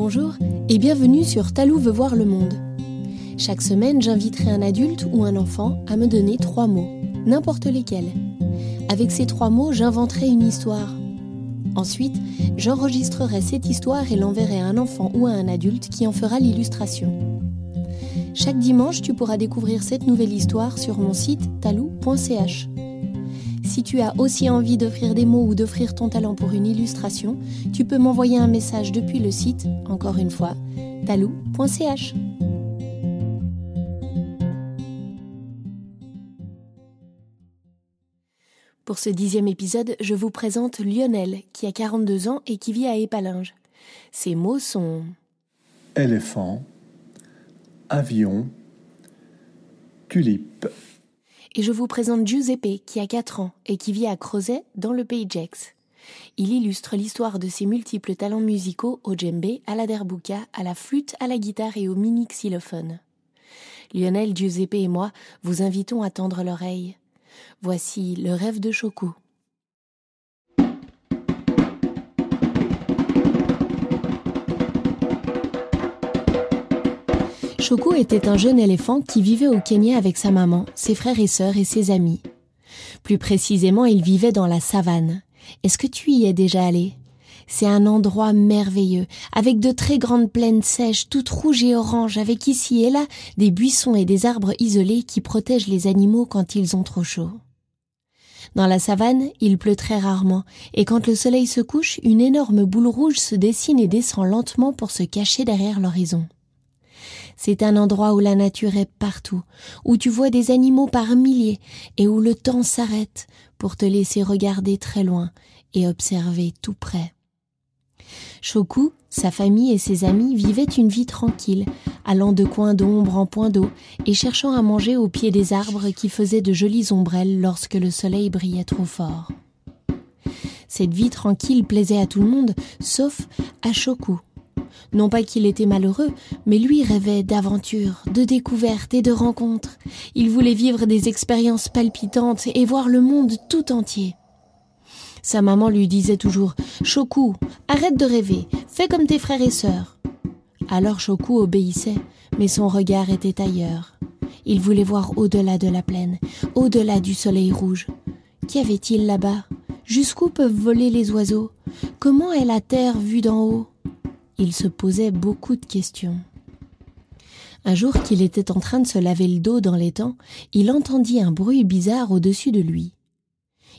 Bonjour et bienvenue sur Talou veut voir le monde. Chaque semaine, j'inviterai un adulte ou un enfant à me donner trois mots, n'importe lesquels. Avec ces trois mots, j'inventerai une histoire. Ensuite, j'enregistrerai cette histoire et l'enverrai à un enfant ou à un adulte qui en fera l'illustration. Chaque dimanche, tu pourras découvrir cette nouvelle histoire sur mon site talou.ch. Si tu as aussi envie d'offrir des mots ou d'offrir ton talent pour une illustration, tu peux m'envoyer un message depuis le site, encore une fois, talou.ch. Pour ce dixième épisode, je vous présente Lionel, qui a 42 ans et qui vit à Épalinges. Ses mots sont éléphant, avion, tulipe et je vous présente Giuseppe qui a 4 ans et qui vit à Crozet dans le pays Gex. Il illustre l'histoire de ses multiples talents musicaux au djembé, à la derbouka, à la flûte, à la guitare et au mini xylophone. Lionel, Giuseppe et moi vous invitons à tendre l'oreille. Voici le rêve de Choco. Choco était un jeune éléphant qui vivait au Kenya avec sa maman, ses frères et sœurs et ses amis. Plus précisément, il vivait dans la savane. Est-ce que tu y es déjà allé? C'est un endroit merveilleux, avec de très grandes plaines sèches, toutes rouges et oranges, avec ici et là des buissons et des arbres isolés qui protègent les animaux quand ils ont trop chaud. Dans la savane, il pleut très rarement, et quand le soleil se couche, une énorme boule rouge se dessine et descend lentement pour se cacher derrière l'horizon. C'est un endroit où la nature est partout, où tu vois des animaux par milliers et où le temps s'arrête pour te laisser regarder très loin et observer tout près. Shoku, sa famille et ses amis vivaient une vie tranquille, allant de coin d'ombre en point d'eau et cherchant à manger au pied des arbres qui faisaient de jolies ombrelles lorsque le soleil brillait trop fort. Cette vie tranquille plaisait à tout le monde, sauf à Shoku, non pas qu'il était malheureux, mais lui rêvait d'aventures, de découvertes et de rencontres. Il voulait vivre des expériences palpitantes et voir le monde tout entier. Sa maman lui disait toujours Choku, arrête de rêver, fais comme tes frères et sœurs. Alors Choku obéissait, mais son regard était ailleurs. Il voulait voir au-delà de la plaine, au-delà du soleil rouge. Qu'y avait-il là-bas? Jusqu'où peuvent voler les oiseaux? Comment est la terre vue d'en haut? Il se posait beaucoup de questions. Un jour qu'il était en train de se laver le dos dans l'étang, il entendit un bruit bizarre au-dessus de lui.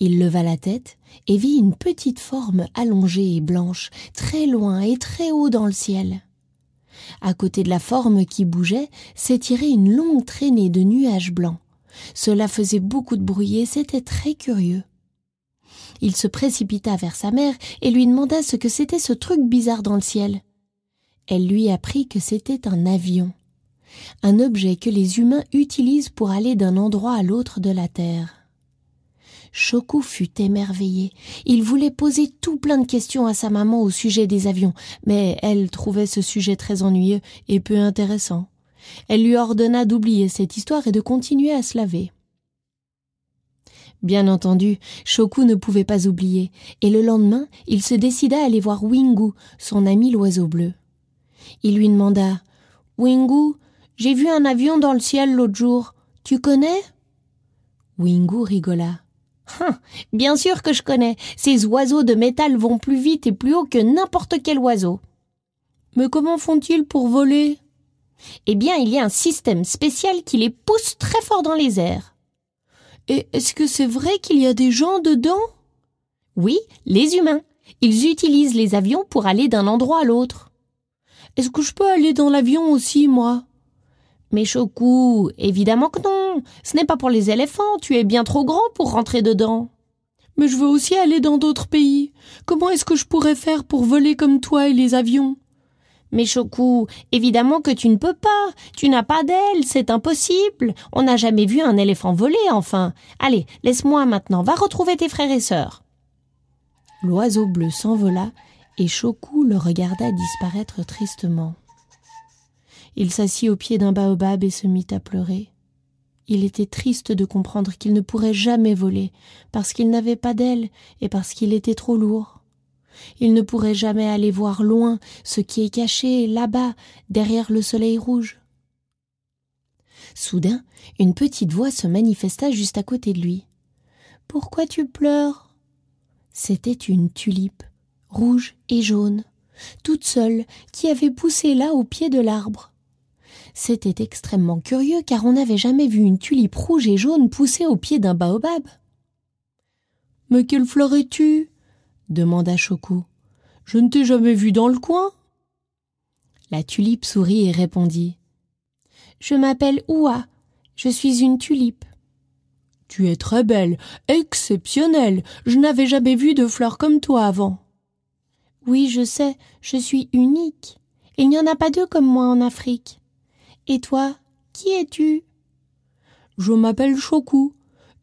Il leva la tête et vit une petite forme allongée et blanche, très loin et très haut dans le ciel. À côté de la forme qui bougeait s'étirait une longue traînée de nuages blancs. Cela faisait beaucoup de bruit et c'était très curieux. Il se précipita vers sa mère et lui demanda ce que c'était ce truc bizarre dans le ciel. Elle lui apprit que c'était un avion, un objet que les humains utilisent pour aller d'un endroit à l'autre de la Terre. Choku fut émerveillé. Il voulait poser tout plein de questions à sa maman au sujet des avions, mais elle trouvait ce sujet très ennuyeux et peu intéressant. Elle lui ordonna d'oublier cette histoire et de continuer à se laver. Bien entendu, Shoku ne pouvait pas oublier, et le lendemain, il se décida à aller voir Wingu, son ami l'oiseau bleu. Il lui demanda Wingu, j'ai vu un avion dans le ciel l'autre jour. Tu connais? Wingu rigola. Hein, bien sûr que je connais. Ces oiseaux de métal vont plus vite et plus haut que n'importe quel oiseau. Mais comment font-ils pour voler? Eh bien, il y a un système spécial qui les pousse très fort dans les airs. Et est-ce que c'est vrai qu'il y a des gens dedans? Oui, les humains. Ils utilisent les avions pour aller d'un endroit à l'autre. Est-ce que je peux aller dans l'avion aussi, moi? Mais Choku, évidemment que non. Ce n'est pas pour les éléphants, tu es bien trop grand pour rentrer dedans. Mais je veux aussi aller dans d'autres pays. Comment est-ce que je pourrais faire pour voler comme toi et les avions? Mais Choku, évidemment que tu ne peux pas. Tu n'as pas d'ailes, c'est impossible. On n'a jamais vu un éléphant voler, enfin. Allez, laisse-moi maintenant, va retrouver tes frères et sœurs. L'oiseau bleu s'envola et Choku le regarda disparaître tristement. Il s'assit au pied d'un baobab et se mit à pleurer. Il était triste de comprendre qu'il ne pourrait jamais voler, parce qu'il n'avait pas d'ailes et parce qu'il était trop lourd. Il ne pourrait jamais aller voir loin ce qui est caché là-bas, derrière le soleil rouge. Soudain, une petite voix se manifesta juste à côté de lui. Pourquoi tu pleures? C'était une tulipe, rouge et jaune, toute seule, qui avait poussé là au pied de l'arbre. C'était extrêmement curieux car on n'avait jamais vu une tulipe rouge et jaune pousser au pied d'un baobab. Mais quelle fleur es-tu? Demanda Choco. Je ne t'ai jamais vu dans le coin. La tulipe sourit et répondit. Je m'appelle Oua. Je suis une tulipe. Tu es très belle, exceptionnelle. Je n'avais jamais vu de fleurs comme toi avant. Oui, je sais, je suis unique. Il n'y en a pas deux comme moi en Afrique. Et toi, qui es-tu? Je m'appelle Choku,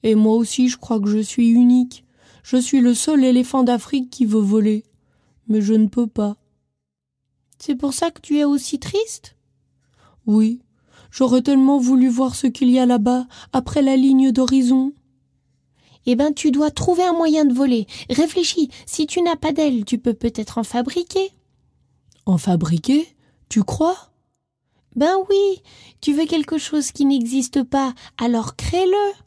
et moi aussi je crois que je suis unique. Je suis le seul éléphant d'Afrique qui veut voler. Mais je ne peux pas. C'est pour ça que tu es aussi triste? Oui. J'aurais tellement voulu voir ce qu'il y a là-bas, après la ligne d'horizon. Eh ben, tu dois trouver un moyen de voler. Réfléchis, si tu n'as pas d'ailes, tu peux peut-être en fabriquer. En fabriquer? Tu crois? Ben oui, tu veux quelque chose qui n'existe pas, alors crée-le.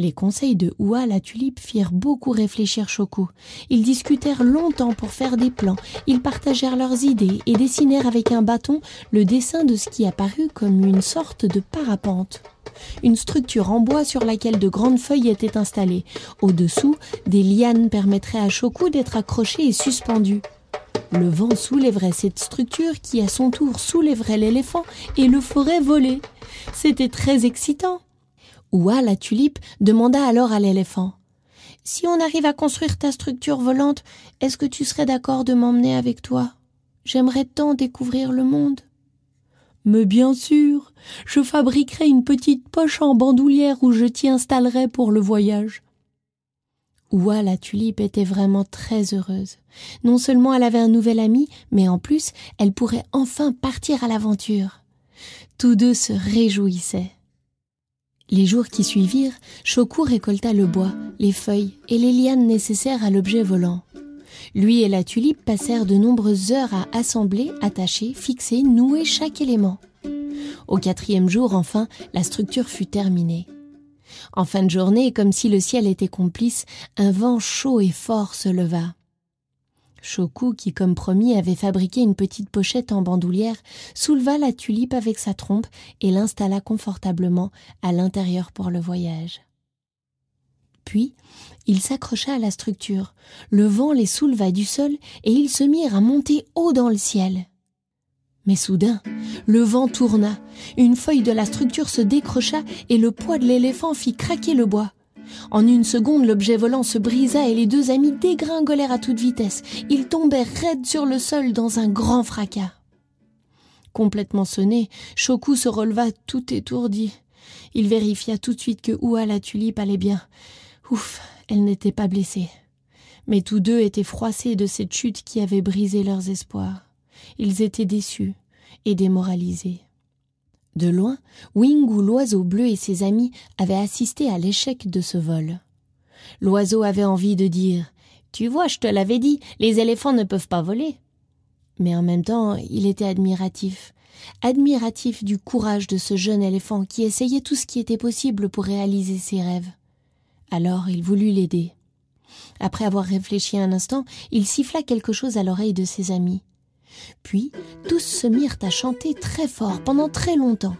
Les conseils de Oua la tulipe firent beaucoup réfléchir Choco. Ils discutèrent longtemps pour faire des plans, ils partagèrent leurs idées et dessinèrent avec un bâton le dessin de ce qui apparut comme une sorte de parapente. Une structure en bois sur laquelle de grandes feuilles étaient installées. Au-dessous, des lianes permettraient à Choco d'être accroché et suspendu. Le vent soulèverait cette structure qui à son tour soulèverait l'éléphant et le ferait voler. C'était très excitant. Oua, la tulipe, demanda alors à l'éléphant. Si on arrive à construire ta structure volante, est-ce que tu serais d'accord de m'emmener avec toi? J'aimerais tant découvrir le monde. Mais bien sûr, je fabriquerai une petite poche en bandoulière où je t'y installerai pour le voyage. Oua la tulipe était vraiment très heureuse. Non seulement elle avait un nouvel ami, mais en plus elle pourrait enfin partir à l'aventure. Tous deux se réjouissaient. Les jours qui suivirent, Choku récolta le bois, les feuilles et les lianes nécessaires à l'objet volant. Lui et la tulipe passèrent de nombreuses heures à assembler, attacher, fixer, nouer chaque élément. Au quatrième jour, enfin, la structure fut terminée. En fin de journée, comme si le ciel était complice, un vent chaud et fort se leva. Choku, qui comme promis avait fabriqué une petite pochette en bandoulière, souleva la tulipe avec sa trompe et l'installa confortablement à l'intérieur pour le voyage. Puis, il s'accrocha à la structure, le vent les souleva du sol et ils se mirent à monter haut dans le ciel. Mais soudain, le vent tourna, une feuille de la structure se décrocha et le poids de l'éléphant fit craquer le bois. En une seconde, l'objet volant se brisa et les deux amis dégringolèrent à toute vitesse. Ils tombèrent raides sur le sol dans un grand fracas. Complètement sonné, Choku se releva tout étourdi. Il vérifia tout de suite que Oua la tulipe allait bien. Ouf, elle n'était pas blessée. Mais tous deux étaient froissés de cette chute qui avait brisé leurs espoirs. Ils étaient déçus et démoralisés. De loin, Wingu l'oiseau bleu et ses amis avaient assisté à l'échec de ce vol. L'oiseau avait envie de dire Tu vois, je te l'avais dit, les éléphants ne peuvent pas voler. Mais en même temps, il était admiratif, admiratif du courage de ce jeune éléphant qui essayait tout ce qui était possible pour réaliser ses rêves. Alors il voulut l'aider. Après avoir réfléchi un instant, il siffla quelque chose à l'oreille de ses amis. Puis tous se mirent à chanter très fort pendant très longtemps.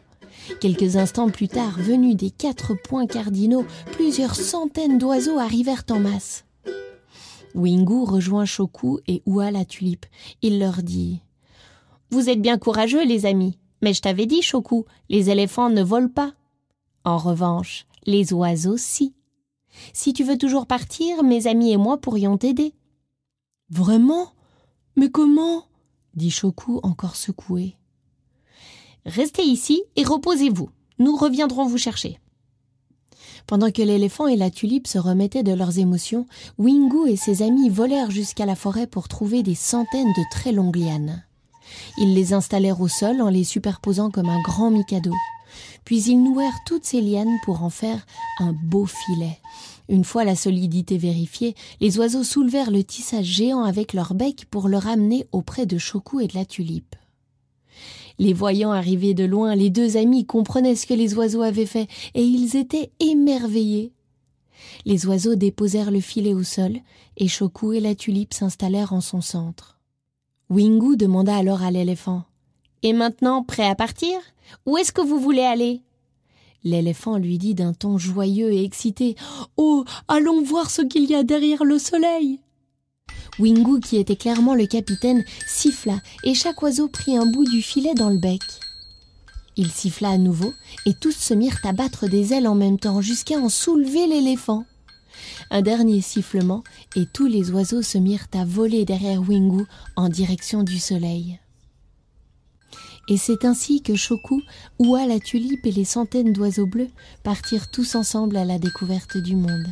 Quelques instants plus tard, venus des quatre points cardinaux, plusieurs centaines d'oiseaux arrivèrent en masse. Wingu rejoint Choku et Oua la tulipe. Il leur dit Vous êtes bien courageux, les amis, mais je t'avais dit, Choku, les éléphants ne volent pas. En revanche, les oiseaux si. Si tu veux toujours partir, mes amis et moi pourrions t'aider. Vraiment? Mais comment? Dit Choku encore secoué. Restez ici et reposez-vous. Nous reviendrons vous chercher. Pendant que l'éléphant et la tulipe se remettaient de leurs émotions, Wingu et ses amis volèrent jusqu'à la forêt pour trouver des centaines de très longues lianes. Ils les installèrent au sol en les superposant comme un grand mikado. Puis ils nouèrent toutes ces lianes pour en faire un beau filet. Une fois la solidité vérifiée, les oiseaux soulevèrent le tissage géant avec leur bec pour le ramener auprès de Choku et de la tulipe. Les voyant arriver de loin, les deux amis comprenaient ce que les oiseaux avaient fait, et ils étaient émerveillés. Les oiseaux déposèrent le filet au sol, et Choku et la tulipe s'installèrent en son centre. Wingu demanda alors à l'éléphant. Et maintenant, prêt à partir? Où est-ce que vous voulez aller? L'éléphant lui dit d'un ton joyeux et excité. Oh. Allons voir ce qu'il y a derrière le soleil. Wingu, qui était clairement le capitaine, siffla, et chaque oiseau prit un bout du filet dans le bec. Il siffla à nouveau, et tous se mirent à battre des ailes en même temps, jusqu'à en soulever l'éléphant. Un dernier sifflement, et tous les oiseaux se mirent à voler derrière Wingu en direction du soleil. Et c'est ainsi que Choku, Oua la tulipe et les centaines d'oiseaux bleus partirent tous ensemble à la découverte du monde.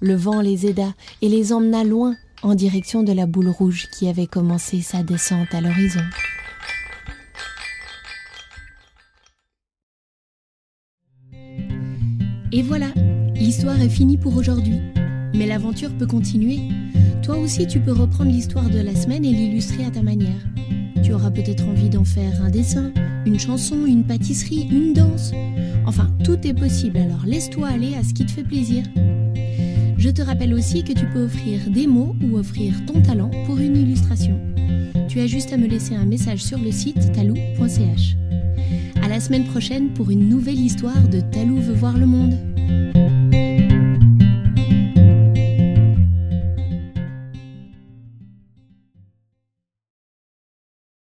Le vent les aida et les emmena loin en direction de la boule rouge qui avait commencé sa descente à l'horizon. Et voilà, l'histoire est finie pour aujourd'hui. Mais l'aventure peut continuer. Toi aussi, tu peux reprendre l'histoire de la semaine et l'illustrer à ta manière. Tu auras peut-être envie d'en faire un dessin, une chanson, une pâtisserie, une danse. Enfin, tout est possible, alors laisse-toi aller à ce qui te fait plaisir. Je te rappelle aussi que tu peux offrir des mots ou offrir ton talent pour une illustration. Tu as juste à me laisser un message sur le site talou.ch. À la semaine prochaine pour une nouvelle histoire de Talou veut voir le monde.